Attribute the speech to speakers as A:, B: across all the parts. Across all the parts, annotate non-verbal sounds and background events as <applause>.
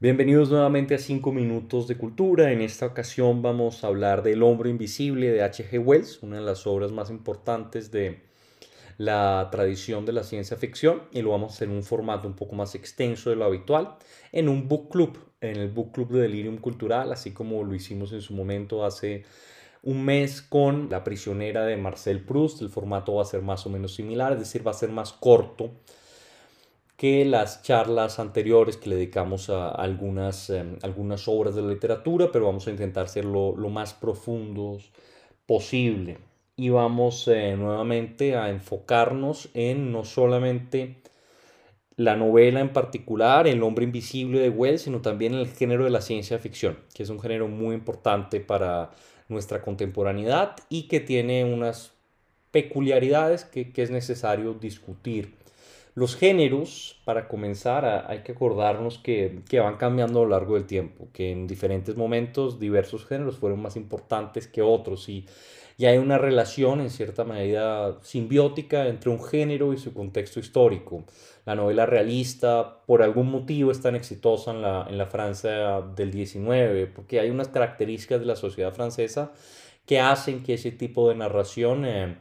A: Bienvenidos nuevamente a 5 minutos de cultura. En esta ocasión vamos a hablar del Hombre Invisible de H.G. Wells, una de las obras más importantes de la tradición de la ciencia ficción y lo vamos a hacer en un formato un poco más extenso de lo habitual, en un book club, en el book club de Delirium Cultural, así como lo hicimos en su momento hace un mes con La prisionera de Marcel Proust. El formato va a ser más o menos similar, es decir, va a ser más corto que las charlas anteriores que le dedicamos a algunas, em, algunas obras de la literatura, pero vamos a intentar ser lo, más profundos posible. Y vamos eh, nuevamente a enfocarnos en no solamente la novela en particular, El hombre invisible de Wells, sino también el género de la ciencia ficción, que es un género muy importante para nuestra contemporaneidad y que tiene unas peculiaridades que, que es necesario discutir los géneros, para comenzar, hay que acordarnos que, van cambiando a lo largo del tiempo, que en diferentes momentos diversos géneros fueron más importantes que otros y, y hay una relación en cierta medida simbiótica entre un género y su contexto histórico. La novela realista, por algún motivo, es tan exitosa en la, en la Francia del 19, porque hay unas características de la sociedad francesa que hacen que ese tipo de narración... Eh,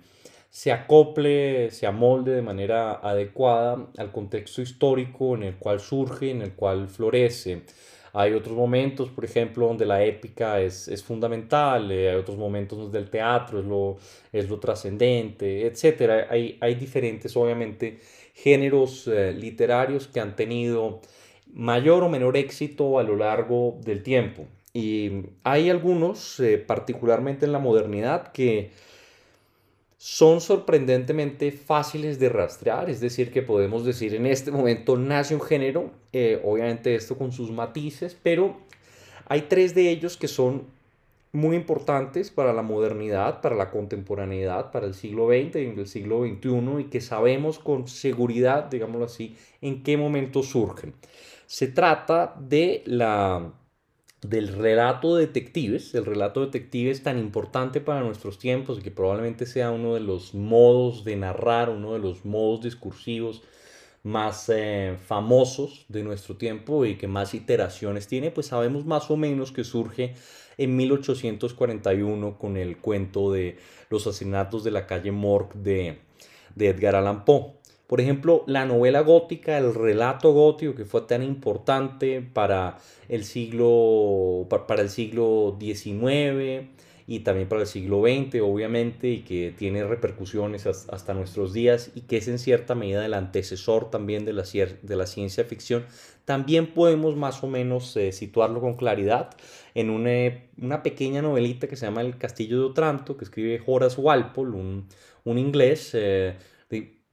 A: se acople, se amolde de manera adecuada al contexto histórico en el cual surge, en el cual florece. Hay otros momentos, por ejemplo, donde la épica es, fundamental, eh, hay otros momentos donde el teatro es lo, es lo trascendente, etc. Hay, hay diferentes, obviamente, géneros eh, literarios que han tenido mayor o menor éxito a lo largo del tiempo. Y hay algunos, eh, particularmente en la modernidad, que son sorprendentemente fáciles de rastrear, es decir, que podemos decir en este momento nace un género, eh, obviamente esto con sus matices, pero hay tres de ellos que son muy importantes para la modernidad, para la contemporaneidad, para el siglo XX y el siglo XXI y que sabemos con seguridad, digámoslo así, en qué momento surgen. Se trata de la del relato de detectives, el relato de detectives tan importante para nuestros tiempos y que probablemente sea uno de los modos de narrar, uno de los modos discursivos más eh, famosos de nuestro tiempo y que más iteraciones tiene, pues sabemos más o menos que surge en 1841 con el cuento de los asesinatos de la calle Morgue de, de Edgar Allan Poe. Por ejemplo, la novela gótica, el relato gótico que fue tan importante para el siglo, para el siglo XIX y también para el siglo XX, obviamente, y que tiene repercusiones hasta nuestros días y que es en cierta medida el antecesor también de la, de la ciencia ficción, también podemos más o menos eh, situarlo con claridad en una, pequeña novelita que se llama El Castillo de Otranto, que escribe Horace Walpole, un, un inglés. Eh,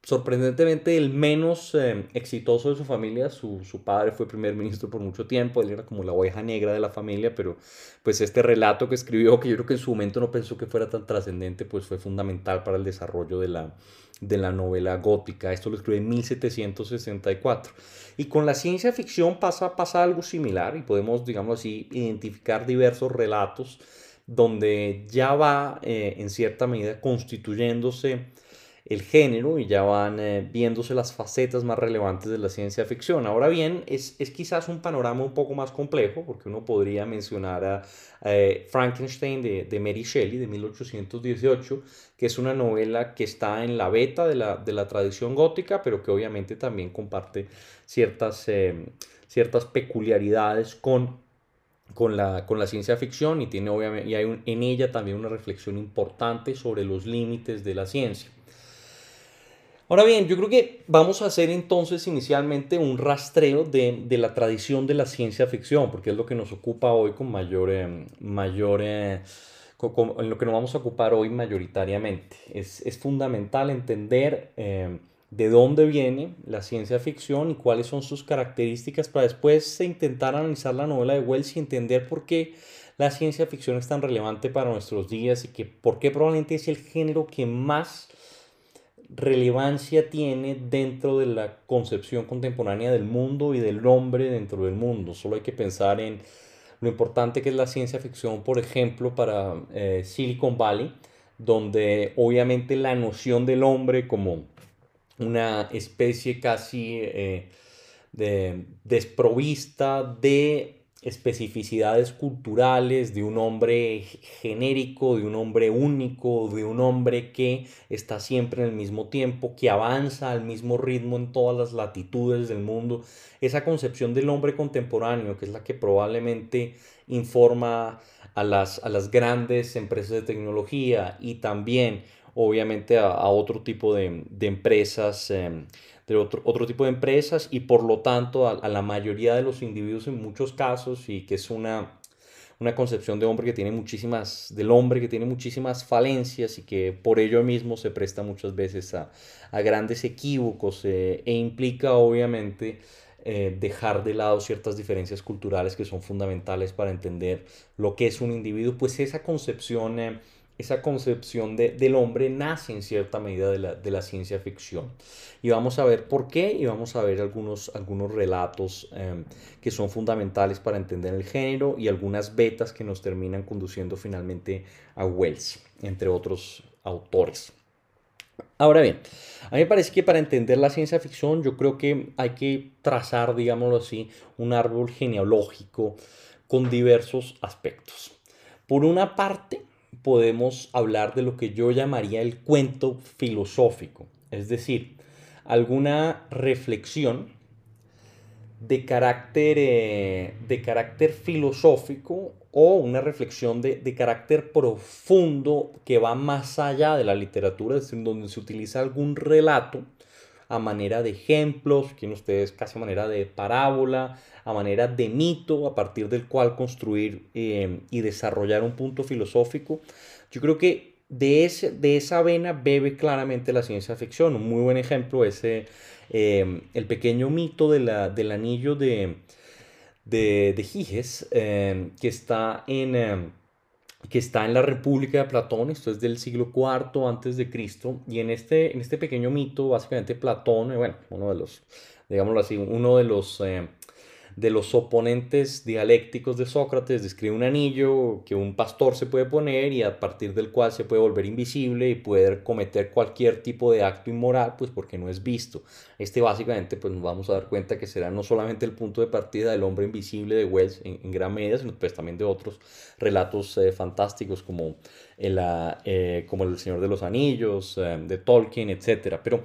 A: sorprendentemente el menos eh, exitoso de su familia. Su, padre fue primer ministro por mucho tiempo, él era como la oveja negra de la familia, pero pues este relato que escribió, que yo creo que en su momento no pensó que fuera tan trascendente, pues fue fundamental para el desarrollo de la, de la novela gótica. Esto lo escribió en 1764. Y con la ciencia ficción pasa, pasa algo similar y podemos, digamos así, identificar diversos relatos donde ya va eh, en cierta medida constituyéndose el género y ya van eh, viéndose las facetas más relevantes de la ciencia ficción. Ahora bien, es, quizás un panorama un poco más complejo, porque uno podría mencionar a eh, Frankenstein de, Mary Shelley de 1818, que es una novela que está en la beta de la, tradición gótica, pero que obviamente también comparte ciertas, eh, ciertas peculiaridades con con la, con la ciencia ficción y, tiene obviamente, y hay en ella también una reflexión importante sobre los límites de la ciencia. Ahora bien, yo creo que vamos a hacer entonces inicialmente un rastreo de, la tradición de la ciencia ficción, porque es lo que nos ocupa hoy con mayor, eh, mayor eh, en lo que nos vamos a ocupar hoy mayoritariamente. Es, fundamental entender eh, de dónde viene la ciencia ficción y cuáles son sus características para después intentar analizar la novela de Wells y entender por qué la ciencia ficción es tan relevante para nuestros días y que por qué probablemente es el género que más relevancia tiene dentro de la concepción contemporánea del mundo y del hombre dentro del mundo. Solo hay que pensar en lo importante que es la ciencia ficción, por ejemplo, para eh, Silicon Valley, donde obviamente la noción del hombre como una especie casi eh, desprovista de especificidades culturales, de un hombre genérico, de un hombre único, de un hombre que está siempre en el mismo tiempo, que avanza al mismo ritmo en todas las latitudes del mundo. Esa concepción del hombre contemporáneo, que es la que probablemente informa a las, a las grandes empresas de tecnología y también obviamente a, otro tipo de, empresas. Em, de otro, otro tipo de empresas y por lo tanto a, la mayoría de los individuos en muchos casos y que es una, una concepción de hombre que tiene muchísimas, del hombre que tiene muchísimas falencias y que por ello mismo se presta muchas veces a, a grandes equívocos eh, e implica obviamente eh, dejar de lado ciertas diferencias culturales que son fundamentales para entender lo que es un individuo, pues esa concepción... Eh, esa concepción de, del hombre nace en cierta medida de la, de la, ciencia ficción. Y vamos a ver por qué y vamos a ver algunos, algunos relatos em, que son fundamentales para entender el género y algunas betas que nos terminan conduciendo finalmente a Wells, entre otros autores. Ahora bien, a mí me parece que para entender la ciencia ficción yo creo que hay que trazar, digámoslo así, un árbol genealógico con diversos aspectos. Por una parte, podemos hablar de lo que yo llamaría el cuento filosófico, es decir, alguna reflexión de carácter, eh, de carácter filosófico o una reflexión de, de, carácter profundo que va más allá de la literatura, es decir, donde se utiliza algún relato a manera de ejemplos, quieren ustedes casi a manera de parábola, a manera de mito, a partir del cual construir eh, y desarrollar un punto filosófico. Yo creo que de, ese, de esa vena bebe claramente la ciencia ficción. Un muy buen ejemplo es eh, el pequeño mito de la, del anillo de, de, de Giges, eh, que está en que está en la República de Platón, esto es del siglo IV antes de Cristo, y en este, en este pequeño mito, básicamente Platón, eh, bueno, uno de los, digámoslo así, uno de los eh, de los oponentes dialécticos de Sócrates describe un anillo que un pastor se puede poner y a partir del cual se puede volver invisible y poder cometer cualquier tipo de acto inmoral, pues porque no es visto. Este básicamente pues nos vamos a dar cuenta que será no solamente el punto de partida del hombre invisible de Wells en, gran medida, sino pues también de otros relatos eh, fantásticos como el, eh, como el Señor de los Anillos, eh, de Tolkien, etc. Pero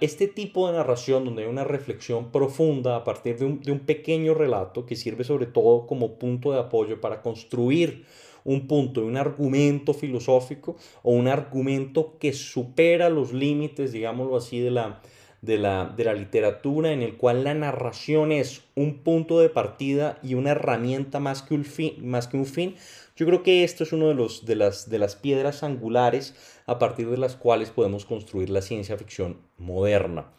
A: este tipo de narración donde hay una reflexión profunda a partir de un, de un pequeño relato que sirve sobre todo como punto de apoyo para construir un punto, un argumento filosófico o un argumento que supera los límites, digámoslo así, de la, de la, de la literatura, en el cual la narración es un punto de partida y una herramienta más que un fin, más que un fin yo creo que esto es uno de, de, las, de las piedras angulares a partir de las cuales podemos construir la ciencia ficción moderna.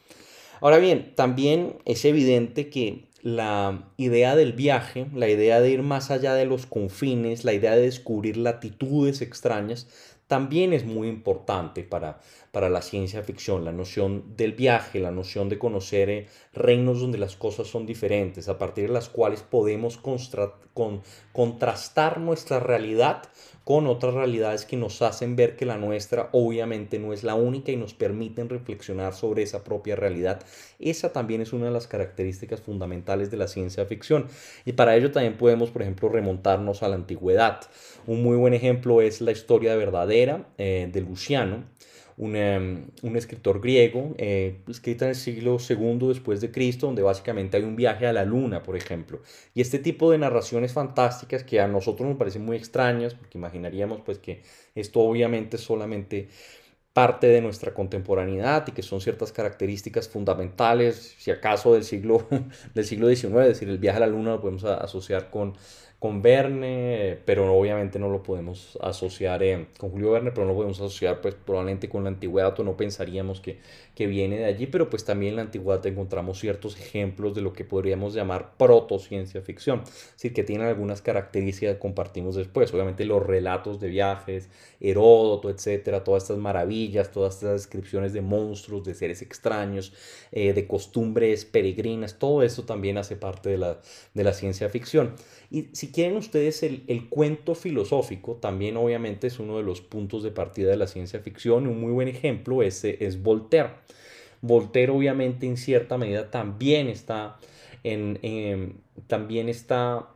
A: Ahora bien, también es evidente que la idea del viaje, la idea de ir más allá de los confines, la idea de descubrir latitudes extrañas, también es muy importante para, para la ciencia ficción, la noción del viaje, la noción de conocer eh, reinos donde las cosas son diferentes, a partir de las cuales podemos con, contrastar nuestra realidad con otras realidades que nos hacen ver que la nuestra obviamente no es la única y nos permiten reflexionar sobre esa propia realidad. Esa también es una de las características fundamentales de la ciencia ficción y para ello también podemos, por ejemplo, remontarnos a la antigüedad. Un muy buen ejemplo es la historia verdadera eh, de Luciano, Em, un, escritor griego, eh, escrita en el siglo II después de Cristo, donde básicamente hay un viaje a la luna, por ejemplo. Y este tipo de narraciones fantásticas que a nosotros nos parecen muy extrañas, porque imaginaríamos pues que esto obviamente es solamente parte de nuestra contemporaneidad y que son ciertas características fundamentales, si acaso del siglo, <laughs> del siglo XIX, es decir, el viaje a la luna lo podemos asociar con con Verne, pero obviamente no lo podemos asociar eh, con Julio Verne, pero no lo podemos asociar pues probablemente con la antigüedad o no pensaríamos que, que viene de allí, pero pues también en la antigüedad encontramos ciertos ejemplos de lo que podríamos llamar proto-ciencia ficción, es decir, que tienen algunas características que compartimos después, obviamente los relatos de viajes, Heródoto, etcétera, todas estas maravillas, todas estas descripciones de monstruos, de seres extraños, eh, de costumbres peregrinas, todo eso también hace parte de la, de la ciencia ficción. Y si quieren ustedes el, cuento filosófico, también obviamente es uno de los puntos de partida de la ciencia ficción. Un muy buen ejemplo es, es Voltaire. Voltaire obviamente en cierta medida también está, en, también está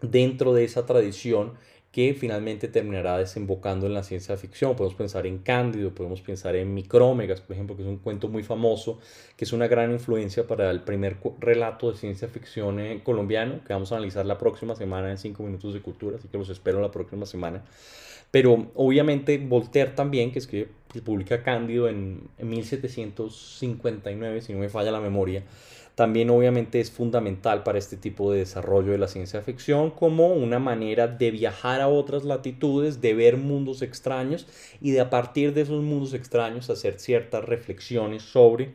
A: dentro de esa tradición que finalmente terminará desembocando en la ciencia ficción. Podemos pensar en Cándido, podemos pensar en Micrómegas, por ejemplo, que es un cuento muy famoso, que es una gran influencia para el primer relato de ciencia ficción eh, colombiano, que vamos a analizar la próxima semana en 5 minutos de cultura, así que los espero la próxima semana. Pero obviamente Voltaire también, que es que publica Cándido en, en 1759, si no me falla la memoria, también obviamente es fundamental para este tipo de desarrollo de la ciencia ficción como una manera de viajar a otras latitudes, de ver mundos extraños y de a partir de esos mundos extraños hacer ciertas reflexiones sobre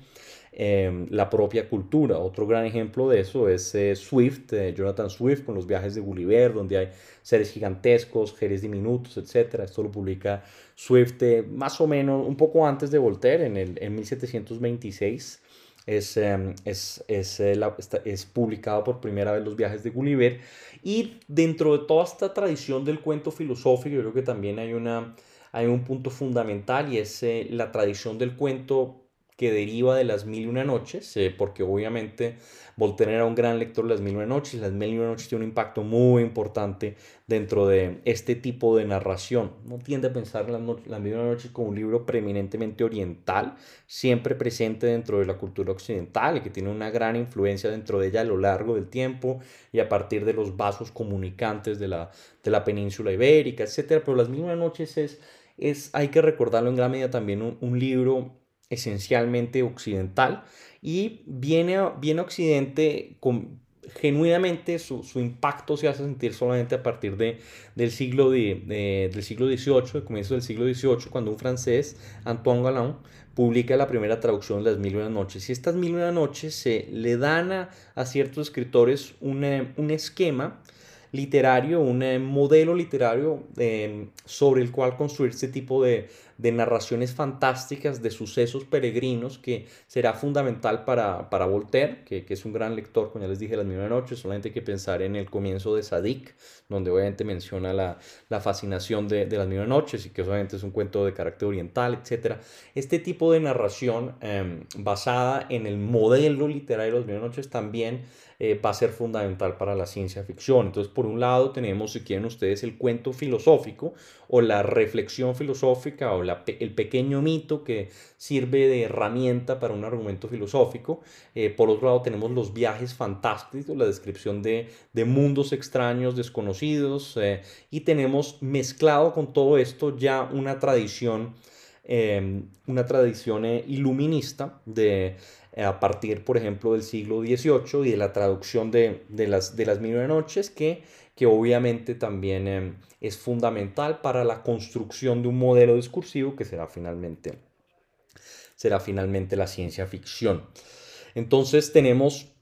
A: em, la propia cultura. Otro gran ejemplo de eso es eh, Swift, Jonathan Swift, con los viajes de Gulliver, donde hay seres gigantescos, seres diminutos, etc. Esto lo publica Swift eh, más o menos un poco antes de Voltaire, en, el, en 1726 es, em, es, es, eh, es, publicado por primera vez los viajes de Gulliver. Y dentro de toda esta tradición del cuento filosófico, yo creo que también hay, una, hay un punto fundamental y es eh, la tradición del cuento que deriva de las mil y una noches, eh, porque obviamente Voltaire era un gran lector de las mil y una noches, las mil y una noches tiene un impacto muy importante dentro de este tipo de narración. No tiende a pensar en las, las mil y una noches como un libro preeminentemente oriental, siempre presente dentro de la cultura occidental y que tiene una gran influencia dentro de ella a lo largo del tiempo y a partir de los vasos comunicantes de la, de la península ibérica, etc. Pero las mil y una noches es, es, hay que recordarlo en gran medida también un, un libro esencialmente occidental y viene, viene Occidente con, genuinamente su, su, impacto se hace sentir solamente a partir de, del, siglo de, del siglo XVIII, el comienzo del siglo XVIII, cuando un francés, Antoine Galland, publica la primera traducción de las Mil y una noches. Y estas Mil y una noches se le dan a, a ciertos escritores un, un esquema literario, un eh, modelo literario eh, sobre el cual construir este tipo de, de narraciones fantásticas de sucesos peregrinos que será fundamental para, para Voltaire, que, que, es un gran lector, como ya les dije, las mismas noches, solamente hay que pensar en el comienzo de Sadik, donde obviamente menciona la, la fascinación de, de, las mismas noches y que obviamente es un cuento de carácter oriental, etc. Este tipo de narración eh, basada en el modelo literario de las mismas noches también eh, va a ser fundamental para la ciencia ficción. Entonces, por un lado tenemos, si quieren ustedes, el cuento filosófico o la reflexión filosófica o el pequeño mito que sirve de herramienta para un argumento filosófico. Eh, por otro lado tenemos los viajes fantásticos, la descripción de, mundos extraños, desconocidos, eh, y tenemos mezclado con todo esto ya una tradición, em, una tradición iluminista de a partir, por ejemplo, del siglo XVIII y de la traducción de, las, de las mil noches, que, que obviamente también em, es fundamental para la construcción de un modelo discursivo que será finalmente, será finalmente la ciencia ficción. Entonces tenemos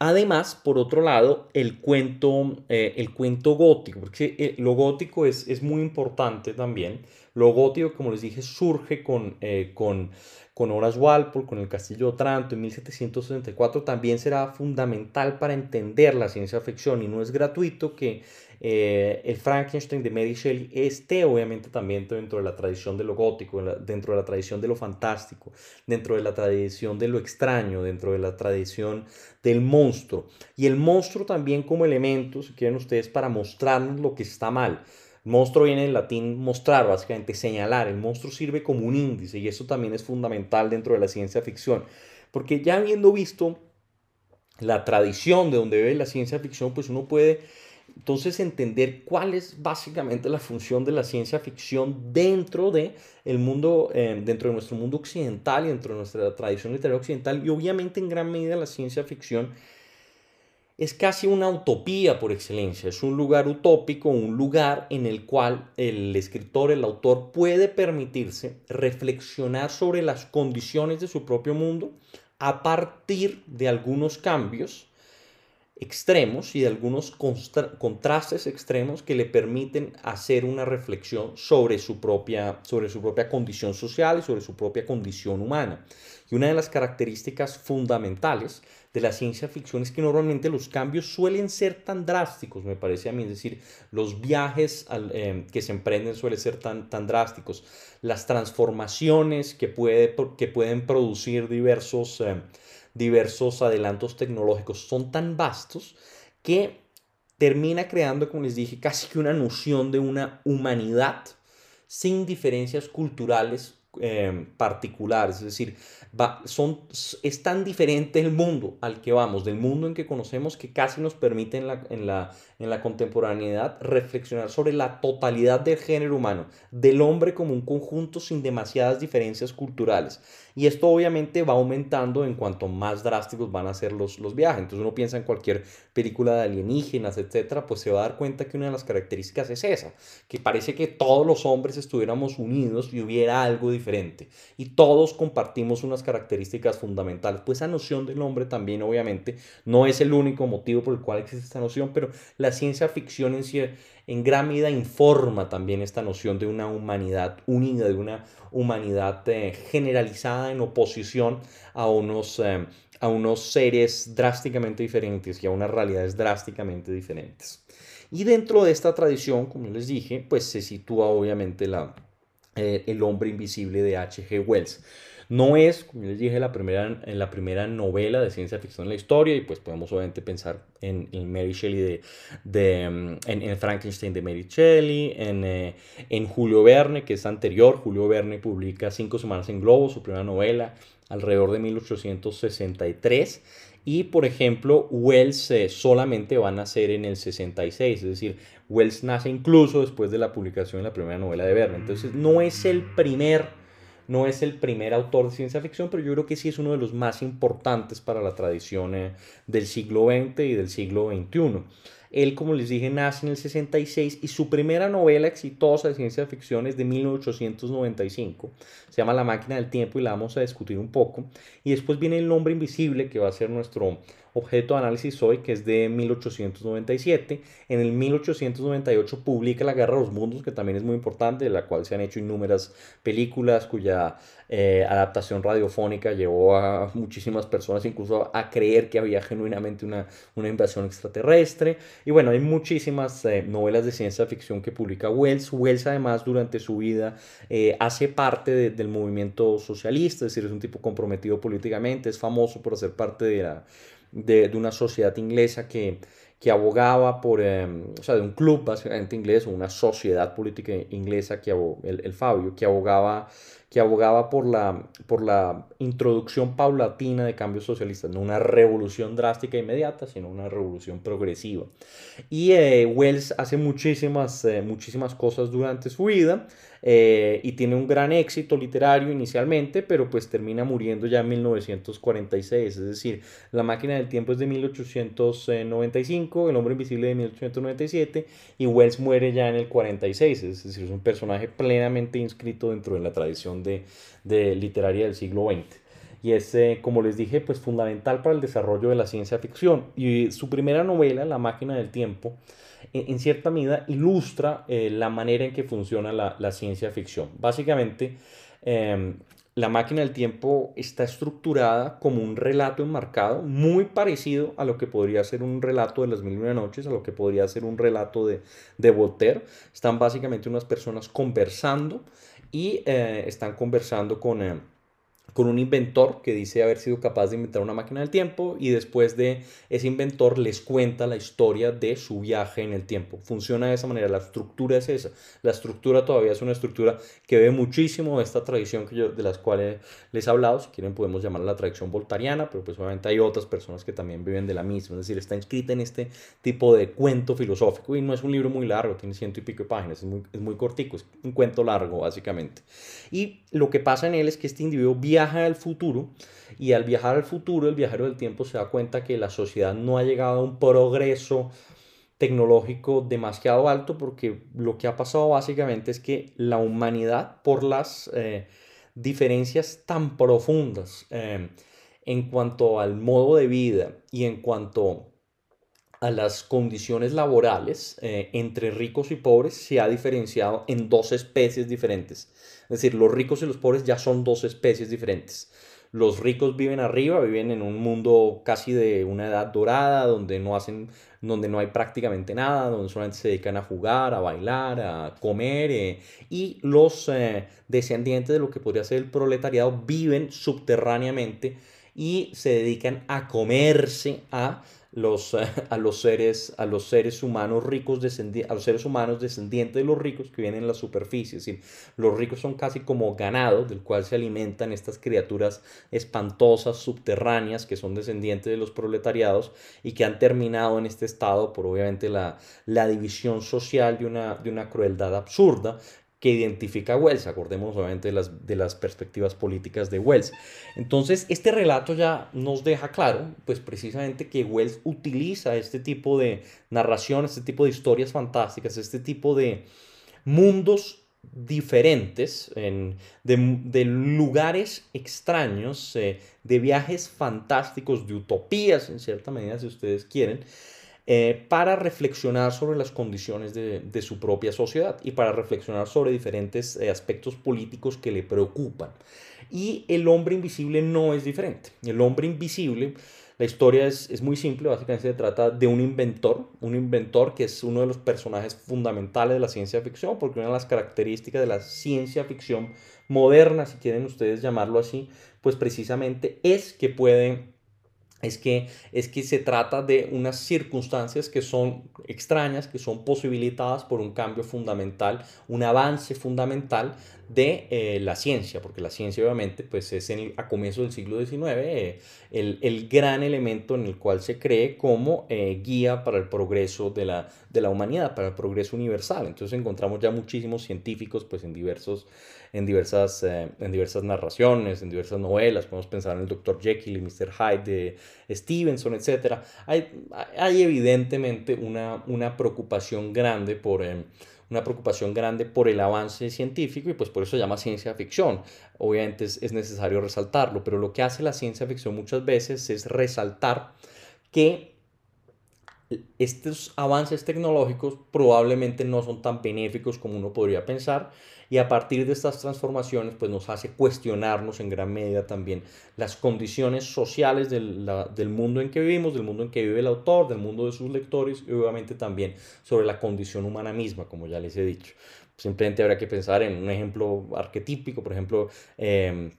A: Además, por otro lado, el cuento, eh, el cuento gótico, porque eh, lo gótico es, es, muy importante también. Lo gótico, como les dije, surge con, eh, con, con Horace Walpole, con el Castillo Otranto en 1764, también será fundamental para entender la ciencia ficción y no es gratuito que eh, el Frankenstein de Mary Shelley esté obviamente también dentro de la tradición de lo gótico, dentro de la tradición de lo fantástico, dentro de la tradición de lo extraño, dentro de la tradición del monstruo. Y el monstruo también como elemento, si quieren ustedes, para mostrarnos lo que está mal. Monstruo viene del latín mostrar, básicamente señalar. El monstruo sirve como un índice y eso también es fundamental dentro de la ciencia ficción. Porque ya habiendo visto la tradición de donde ve la ciencia ficción, pues uno puede entonces entender cuál es básicamente la función de la ciencia ficción dentro de el mundo, eh, dentro de nuestro mundo occidental y dentro de nuestra tradición literaria occidental y obviamente en gran medida la ciencia ficción es casi una utopía por excelencia, es un lugar utópico, un lugar en el cual el escritor, el autor puede permitirse reflexionar sobre las condiciones de su propio mundo a partir de algunos cambios extremos y de algunos contrastes extremos que le permiten hacer una reflexión sobre su, propia, sobre su propia condición social y sobre su propia condición humana. Y una de las características fundamentales de la ciencia ficción es que normalmente los cambios suelen ser tan drásticos, me parece a mí, es decir, los viajes eh, que se emprenden suelen ser tan, drásticos, las transformaciones que, puede, que pueden producir diversos... Eh, diversos adelantos tecnológicos son tan vastos que termina creando, como les dije, casi que una noción de una humanidad sin diferencias culturales eh, particulares. Es decir, son, es tan diferente el mundo al que vamos, del mundo en que conocemos, que casi nos permite en la, en la, en la contemporaneidad reflexionar sobre la totalidad del género humano, del hombre como un conjunto sin demasiadas diferencias culturales. Y esto obviamente va aumentando en cuanto más drásticos van a ser los, los viajes. Entonces uno piensa en cualquier película de alienígenas, etcétera, pues se va a dar cuenta que una de las características es esa, que parece que todos los hombres estuviéramos unidos y hubiera algo diferente. Y todos compartimos unas características fundamentales. Pues esa noción del hombre también obviamente no es el único motivo por el cual existe esta noción, pero la ciencia ficción en, en gran medida informa también esta noción de una humanidad unida, de una humanidad eh, generalizada en oposición a unos, eh, a unos seres drásticamente diferentes y a unas realidades drásticamente diferentes. Y dentro de esta tradición, como les dije, pues se sitúa obviamente la, eh, el hombre invisible de H.G. Wells. No es, como les dije, la primera, en la primera novela de ciencia ficción en la historia y pues podemos obviamente pensar en, Mary Shelley de, de mm, en, Frankenstein de Mary Shelley, en, eh, en Julio Verne, que es anterior. Julio Verne publica Cinco Semanas en Globo, su primera novela, alrededor de 1863. Y por ejemplo, Wells eh, solamente va a nacer en el 66, es decir, Wells nace incluso después de la publicación de la primera novela de Verne. Entonces, no es el primer no es el primer autor de ciencia ficción, pero yo creo que sí es uno de los más importantes para la tradición eh, del siglo XX y del siglo XXI. Él, como les dije, nace en el 66 y su primera novela exitosa de ciencia ficción es de 1895. Se llama La máquina del tiempo y la vamos a discutir un poco. Y después viene El nombre invisible, que va a ser nuestro objeto de análisis hoy, que es de 1897. En el 1898 publica La Guerra de los Mundos, que también es muy importante, de la cual se han hecho innumerables películas, cuya eh, adaptación radiofónica llevó a muchísimas personas incluso a creer que había genuinamente una, una invasión extraterrestre. Y bueno, hay muchísimas eh, novelas de ciencia ficción que publica Wells. Wells además durante su vida eh, hace parte del movimiento socialista, es decir, es un tipo comprometido políticamente, es famoso por hacer parte de la de, una sociedad inglesa que, que abogaba por, em, o sea, de un club básicamente inglés una sociedad política inglesa, que el, el Fabio, que abogaba que abogaba por la, por la introducción paulatina de cambios socialistas, no una revolución drástica e inmediata, sino una revolución progresiva. Y eh, Wells hace muchísimas, eh, muchísimas cosas durante su vida eh, y tiene un gran éxito literario inicialmente, pero pues termina muriendo ya en 1946, es decir, La máquina del tiempo es de 1895, El hombre invisible de 1897 y Wells muere ya en el 46, es decir, es un personaje plenamente inscrito dentro de la tradición de, literaria del siglo XX y es, eh, como les dije, pues fundamental para el desarrollo de la ciencia ficción. Y su primera novela, La máquina del tiempo, en, cierta medida ilustra eh, la manera en que funciona la, ciencia ficción. Básicamente, em, la máquina del tiempo está estructurada como un relato enmarcado, muy parecido a lo que podría ser un relato de las mil y una noches, a lo que podría ser un relato de, de Voltaire. Están básicamente unas personas conversando y eh, están conversando con, eh, con un inventor que dice haber sido capaz de inventar una máquina del tiempo y después de ese inventor les cuenta la historia de su viaje en el tiempo. Funciona de esa manera, la estructura es esa. La estructura todavía es una estructura que ve muchísimo esta tradición que yo, de las cuales les he hablado. Si quieren podemos llamarla la tradición voltariana, pero pues obviamente hay otras personas que también viven de la misma. Es decir, está inscrita en este tipo de cuento filosófico y no es un libro muy largo, tiene ciento y pico de páginas, es muy, es muy cortico, es un cuento largo básicamente. Y lo que pasa en él es que este individuo viaja al futuro y al viajar al futuro el viajero del tiempo se da cuenta que la sociedad no ha llegado a un progreso tecnológico demasiado alto porque lo que ha pasado básicamente es que la humanidad por las eh, diferencias tan profundas eh, en cuanto al modo de vida y en cuanto a las condiciones laborales eh, entre ricos y pobres se ha diferenciado en dos especies diferentes. Es decir, los ricos y los pobres ya son dos especies diferentes. Los ricos viven arriba, viven en un mundo casi de una edad dorada, donde no hacen, donde no hay prácticamente nada, donde solamente se dedican a jugar, a bailar, a comer. Eh, y los eh, descendientes de lo que podría ser el proletariado viven subterráneamente y se dedican a comerse a los, <laughs> a, los seres, a los seres humanos ricos, a los seres humanos descendientes de los ricos que vienen en la superficie. Decir, los ricos son casi como ganado del cual se alimentan estas criaturas espantosas, subterráneas, que son descendientes de los proletariados y que han terminado en este estado por obviamente la, la división social una, de una crueldad absurda que identifica a Wells. Acordémonos obviamente de las, de las perspectivas políticas de Wells. Entonces, este relato ya nos deja claro, pues precisamente que Wells utiliza este tipo de narración, este tipo de historias fantásticas, este tipo de mundos diferentes, en, de, lugares extraños, eh, de viajes fantásticos, de utopías en cierta medida, si ustedes quieren, eh, para reflexionar sobre las condiciones de, su propia sociedad y para reflexionar sobre diferentes eh, aspectos políticos que le preocupan. Y el hombre invisible no es diferente. El hombre invisible, la historia es, es muy simple, básicamente se trata de un inventor, un inventor que es uno de los personajes fundamentales de la ciencia ficción, porque una de las características de la ciencia ficción moderna, si quieren ustedes llamarlo así, pues precisamente es que puede es que, es que se trata de unas circunstancias que son extrañas, que son posibilitadas por un cambio fundamental, un avance fundamental de eh, la ciencia, porque la ciencia obviamente pues es a comienzos del siglo XIX eh, el, el, gran elemento en el cual se cree como eh, guía para el progreso de la, de la humanidad, para el progreso universal. Entonces encontramos ya muchísimos científicos pues en, diversos, en, diversas, en diversas narraciones, en diversas novelas, podemos pensar en el Dr. Jekyll y Mr. Hyde de Stevenson, etc. Hay, hay evidentemente una, una preocupación grande por una preocupación grande por el avance científico y pues por eso se llama ciencia ficción. Obviamente es, es necesario resaltarlo, pero lo que hace la ciencia ficción muchas veces es resaltar que estos avances tecnológicos probablemente no son tan benéficos como uno podría pensar y a partir de estas transformaciones pues nos hace cuestionarnos en gran medida también las condiciones sociales del, del, mundo en que vivimos, del mundo en que vive el autor, del mundo de sus lectores y obviamente también sobre la condición humana misma, como ya les he dicho. Simplemente habrá que pensar en un ejemplo arquetípico, por ejemplo, eh,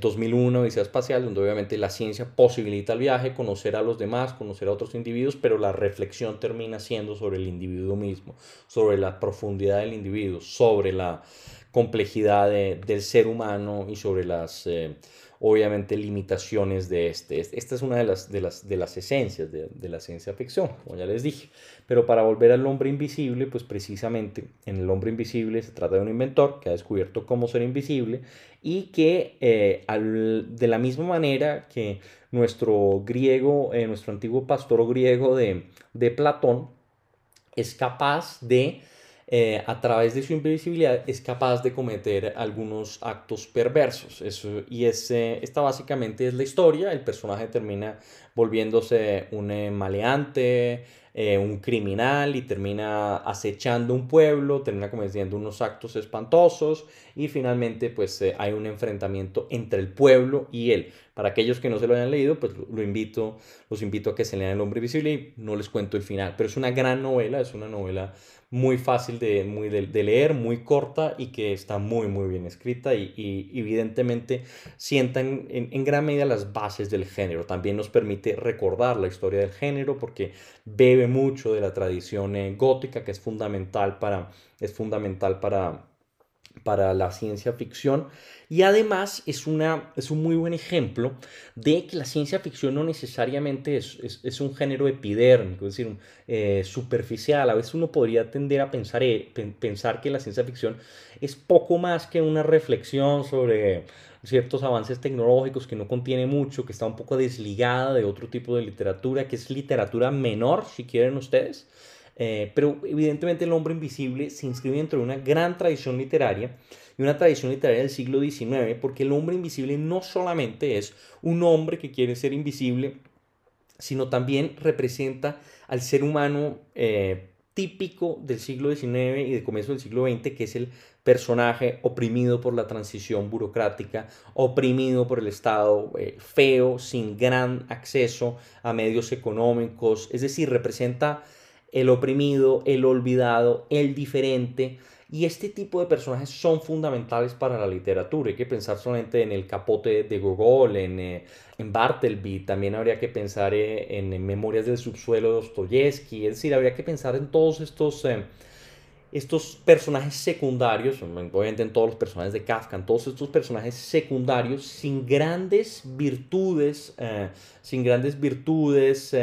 A: 2001, eh, Odisea Espacial, donde obviamente la ciencia posibilita el viaje, conocer a los demás, conocer a otros individuos, pero la reflexión termina siendo sobre el individuo mismo, sobre la profundidad del individuo, sobre la complejidad del ser humano y sobre las... Eh, obviamente limitaciones de este. Esta es una de las, de las, de las esencias de, la ciencia ficción, como ya les dije. Pero para volver al hombre invisible, pues precisamente en el hombre invisible se trata de un inventor que ha descubierto cómo ser invisible y que eh, de la misma manera que nuestro griego, eh, nuestro antiguo pastor griego de Platón, es capaz de eh, a través de su invisibilidad es capaz de cometer algunos actos perversos. Eso, y ese, esta básicamente es la historia. El personaje termina volviéndose un eh, maleante, eh, un criminal y termina acechando un pueblo, termina cometiendo unos actos espantosos y finalmente pues hay un enfrentamiento entre el pueblo y él. Para aquellos que no se lo hayan leído, pues lo invito, los invito a que se lean El hombre invisible y no les cuento el final, pero es una gran novela, es una novela muy fácil de, muy de, leer, muy corta y que está muy, muy bien escrita y, evidentemente sienta en, en, gran medida las bases del género. También nos permite recordar la historia del género porque bebe mucho de la tradición eh, gótica que es fundamental para, es fundamental para, para la ciencia ficción y además es, una, es un muy buen ejemplo de que la ciencia ficción no necesariamente es, es, un género epidérmico, es decir, eh, superficial. A veces uno podría tender a pensar, eh, pensar que la ciencia ficción es poco más que una reflexión sobre ciertos avances tecnológicos que no contiene mucho, que está un poco desligada de otro tipo de literatura, que es literatura menor, si quieren ustedes. Eh, pero evidentemente el hombre invisible se inscribe dentro de una gran tradición literaria y una tradición literaria del siglo XIX, porque el hombre invisible no solamente es un hombre que quiere ser invisible, sino también representa al ser humano eh, típico del siglo XIX y de comienzo del siglo XX, que es el personaje oprimido por la transición burocrática, oprimido por el Estado, eh, feo, sin gran acceso a medios económicos, es decir, representa el oprimido, el olvidado, el diferente, y este tipo de personajes son fundamentales para la literatura. Hay que pensar solamente en el capote de Gogol, en, eh, en Bartleby, también habría que pensar eh, en, Memorias del subsuelo de Dostoyevsky, es decir, habría que pensar en todos estos, eh, estos personajes secundarios, obviamente en todos los personajes de Kafka, en todos estos personajes secundarios sin grandes virtudes, sin grandes virtudes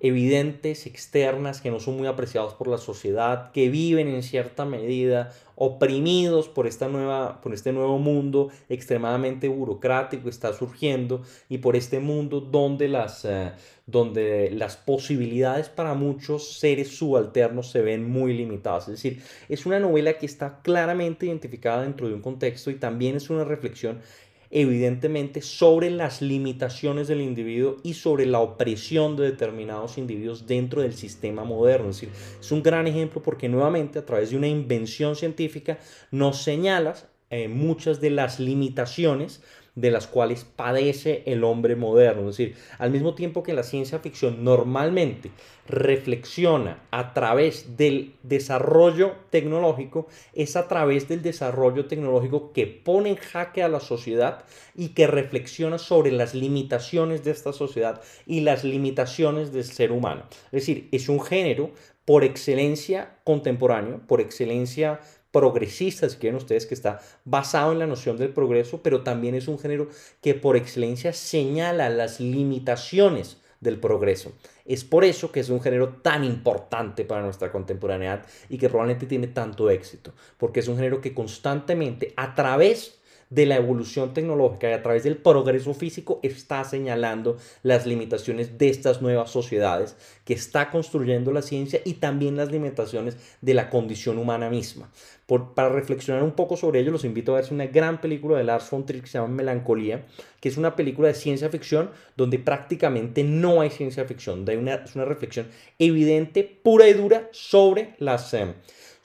A: evidentes, externas, que no son muy apreciados por la sociedad, que viven en cierta medida oprimidos por, esta nueva, por este nuevo mundo extremadamente burocrático que está surgiendo y por este mundo donde las, eh, donde las posibilidades para muchos seres subalternos se ven muy limitadas. Es decir, es una novela que está claramente identificada dentro de un contexto y también es una reflexión evidentemente sobre las limitaciones del individuo y sobre la opresión de determinados individuos dentro del sistema moderno. Es decir, es un gran ejemplo porque nuevamente a través de una invención científica nos señalas eh, muchas de las limitaciones de las cuales padece el hombre moderno. Es decir, al mismo tiempo que la ciencia ficción normalmente reflexiona a través del desarrollo tecnológico, es a través del desarrollo tecnológico que pone en jaque a la sociedad y que reflexiona sobre las limitaciones de esta sociedad y las limitaciones del ser humano. Es decir, es un género por excelencia contemporáneo, por excelencia progresista, si quieren ustedes, que está basado en la noción del progreso, pero también es un género que por excelencia señala las limitaciones del progreso. Es por eso que es un género tan importante para nuestra contemporaneidad y que probablemente tiene tanto éxito, porque es un género que constantemente a través de la evolución tecnológica y a través del progreso físico está señalando las limitaciones de estas nuevas sociedades que está construyendo la ciencia y también las limitaciones de la condición humana misma. para reflexionar un poco sobre ello, los invito a ver una gran película de Lars von Trier que se llama Melancolía, que es una película de ciencia ficción donde prácticamente no hay ciencia ficción, una, es una reflexión evidente, pura y dura sobre las... Eh,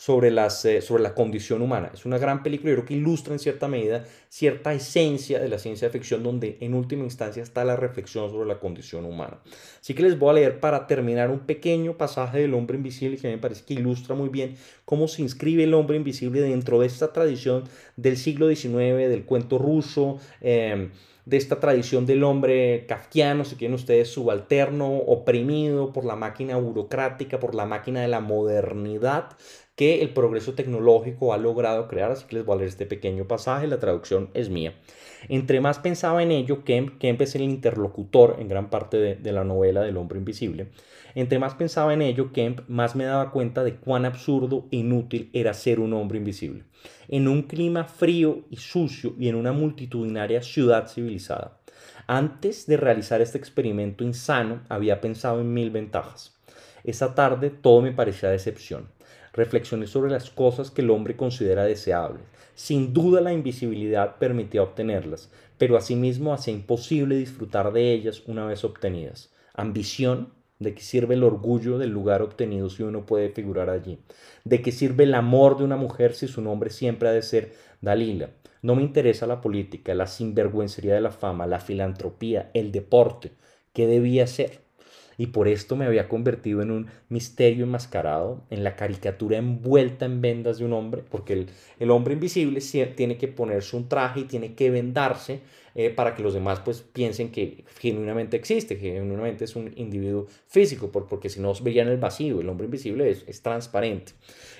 A: sobre, las, eh, sobre la condición humana. Es una gran película, yo creo que ilustra en cierta medida cierta esencia de la ciencia ficción donde en última instancia está la reflexión sobre la condición humana. Así que les voy a leer para terminar un pequeño pasaje del hombre invisible que me parece que ilustra muy bien cómo se inscribe el hombre invisible dentro de esta tradición del siglo XIX, del cuento ruso. Eh, de esta tradición del hombre kafkiano, si quieren ustedes, subalterno, oprimido por la máquina burocrática, por la máquina de la modernidad, que el progreso tecnológico ha logrado crear, así que les voy a leer este pequeño pasaje, la traducción es mía. Entre más pensaba en ello, Kemp, Kemp es el interlocutor en gran parte de, de la novela del hombre invisible, entre más pensaba en ello, Kemp más me daba cuenta de cuán absurdo e inútil era ser un hombre invisible, en un clima frío y sucio y en una multitudinaria ciudad civilizada. Antes de realizar este experimento insano, había pensado en mil ventajas. Esa tarde todo me parecía decepción reflexioné sobre las cosas que el hombre considera deseables. Sin duda la invisibilidad permitía obtenerlas, pero asimismo hacía imposible disfrutar de ellas una vez obtenidas. Ambición, ¿De qué sirve el orgullo del lugar obtenido si uno puede figurar allí? ¿De qué sirve el amor de una mujer si su nombre siempre ha de ser Dalila? No me interesa la política, la sinvergüencería de la fama, la filantropía, el deporte. ¿Qué debía ser? Y por esto me había convertido en un misterio enmascarado, en la caricatura envuelta en vendas de un hombre, porque el, el hombre invisible tiene que ponerse un traje y tiene que vendarse eh, para que los demás pues piensen que genuinamente existe, que genuinamente es un individuo físico, porque si no verían el vacío, el hombre invisible es, es, transparente.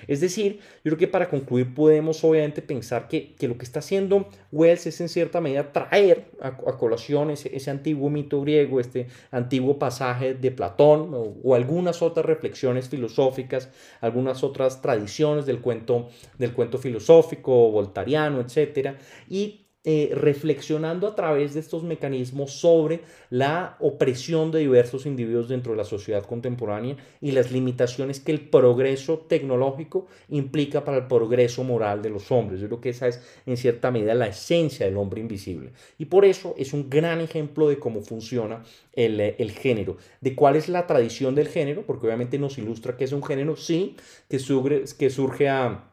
A: Es decir, yo creo que para concluir podemos obviamente pensar que, que lo que está haciendo Wells es en cierta medida traer a, a colación ese, ese, antiguo mito griego, este antiguo pasaje de Platón o, o, algunas otras reflexiones filosóficas, algunas otras tradiciones del cuento, del cuento filosófico, voltariano, etcétera, y eh, reflexionando a través de estos mecanismos sobre la opresión de diversos individuos dentro de la sociedad contemporánea y las limitaciones que el progreso tecnológico implica para el progreso moral de los hombres. Yo creo que esa es en cierta medida la esencia del hombre invisible. Y por eso es un gran ejemplo de cómo funciona el, eh, el género, de cuál es la tradición del género, porque obviamente nos ilustra que es un género, sí, que surge, que surge a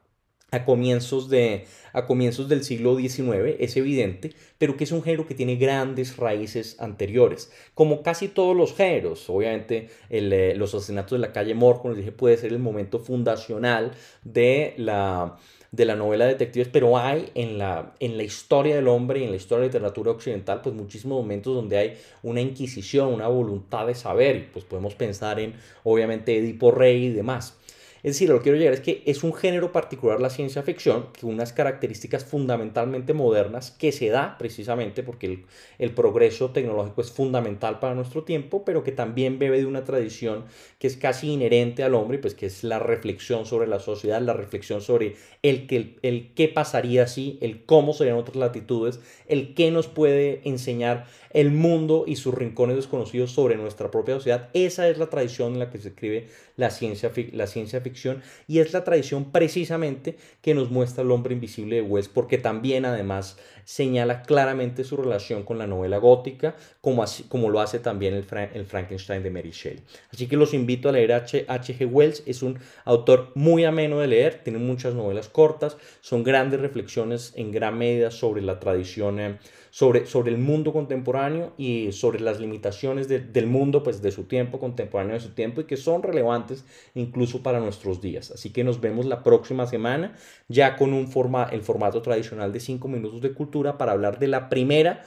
A: a comienzos, de, a comienzos del siglo XIX, es evidente, pero que es un género que tiene grandes raíces anteriores, como casi todos los géneros. Obviamente, eh, los asesinatos de la calle Mor, como les dije, puede ser el momento fundacional de la, de la novela de detectives, pero hay en la, en la historia del hombre y en la historia de la literatura occidental, pues muchísimos momentos donde hay una inquisición, una voluntad de saber, y pues podemos pensar en, obviamente, Edipo Rey y demás. Es decir, lo que quiero llegar es que es un género particular la ciencia ficción, que unas características fundamentalmente modernas que se da precisamente porque el, el, progreso tecnológico es fundamental para nuestro tiempo, pero que también bebe de una tradición que es casi inherente al hombre, pues que es la reflexión sobre la sociedad, la reflexión sobre el, qué pasaría si, el cómo serían otras latitudes, el qué nos puede enseñar el mundo y sus rincones desconocidos sobre nuestra propia sociedad. Esa es la tradición en la que se escribe la ciencia, la ciencia ficción y es la tradición precisamente que nos muestra el hombre invisible de Wells porque también además señala claramente su relación con la novela gótica como, así, como lo hace también el, el Frankenstein de Mary Shelley. Así que los invito a leer H. H. G. Wells, es un autor muy ameno de leer, tiene muchas novelas cortas, son grandes reflexiones en gran medida sobre la tradición. Eh, sobre, sobre el mundo contemporáneo y sobre las limitaciones del mundo, pues de su tiempo, contemporáneo de su tiempo, y que son relevantes incluso para nuestros días. Así que nos vemos la próxima semana, ya con un forma, el formato tradicional de 5 minutos de cultura para hablar de la primera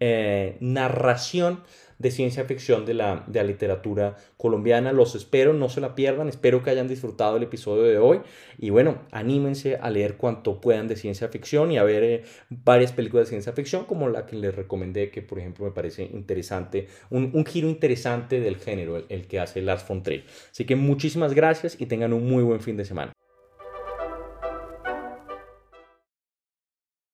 A: eh, narración de ciencia ficción de la, de la literatura colombiana. Los espero, no se la pierdan, espero que hayan disfrutado el episodio de hoy y bueno, anímense a leer cuanto puedan de ciencia ficción y a ver eh, varias películas de ciencia ficción como la que les recomendé que por ejemplo me parece interesante, un, un giro interesante del género, el, el, que hace Lars von. Así que muchísimas gracias y tengan un muy buen fin de semana.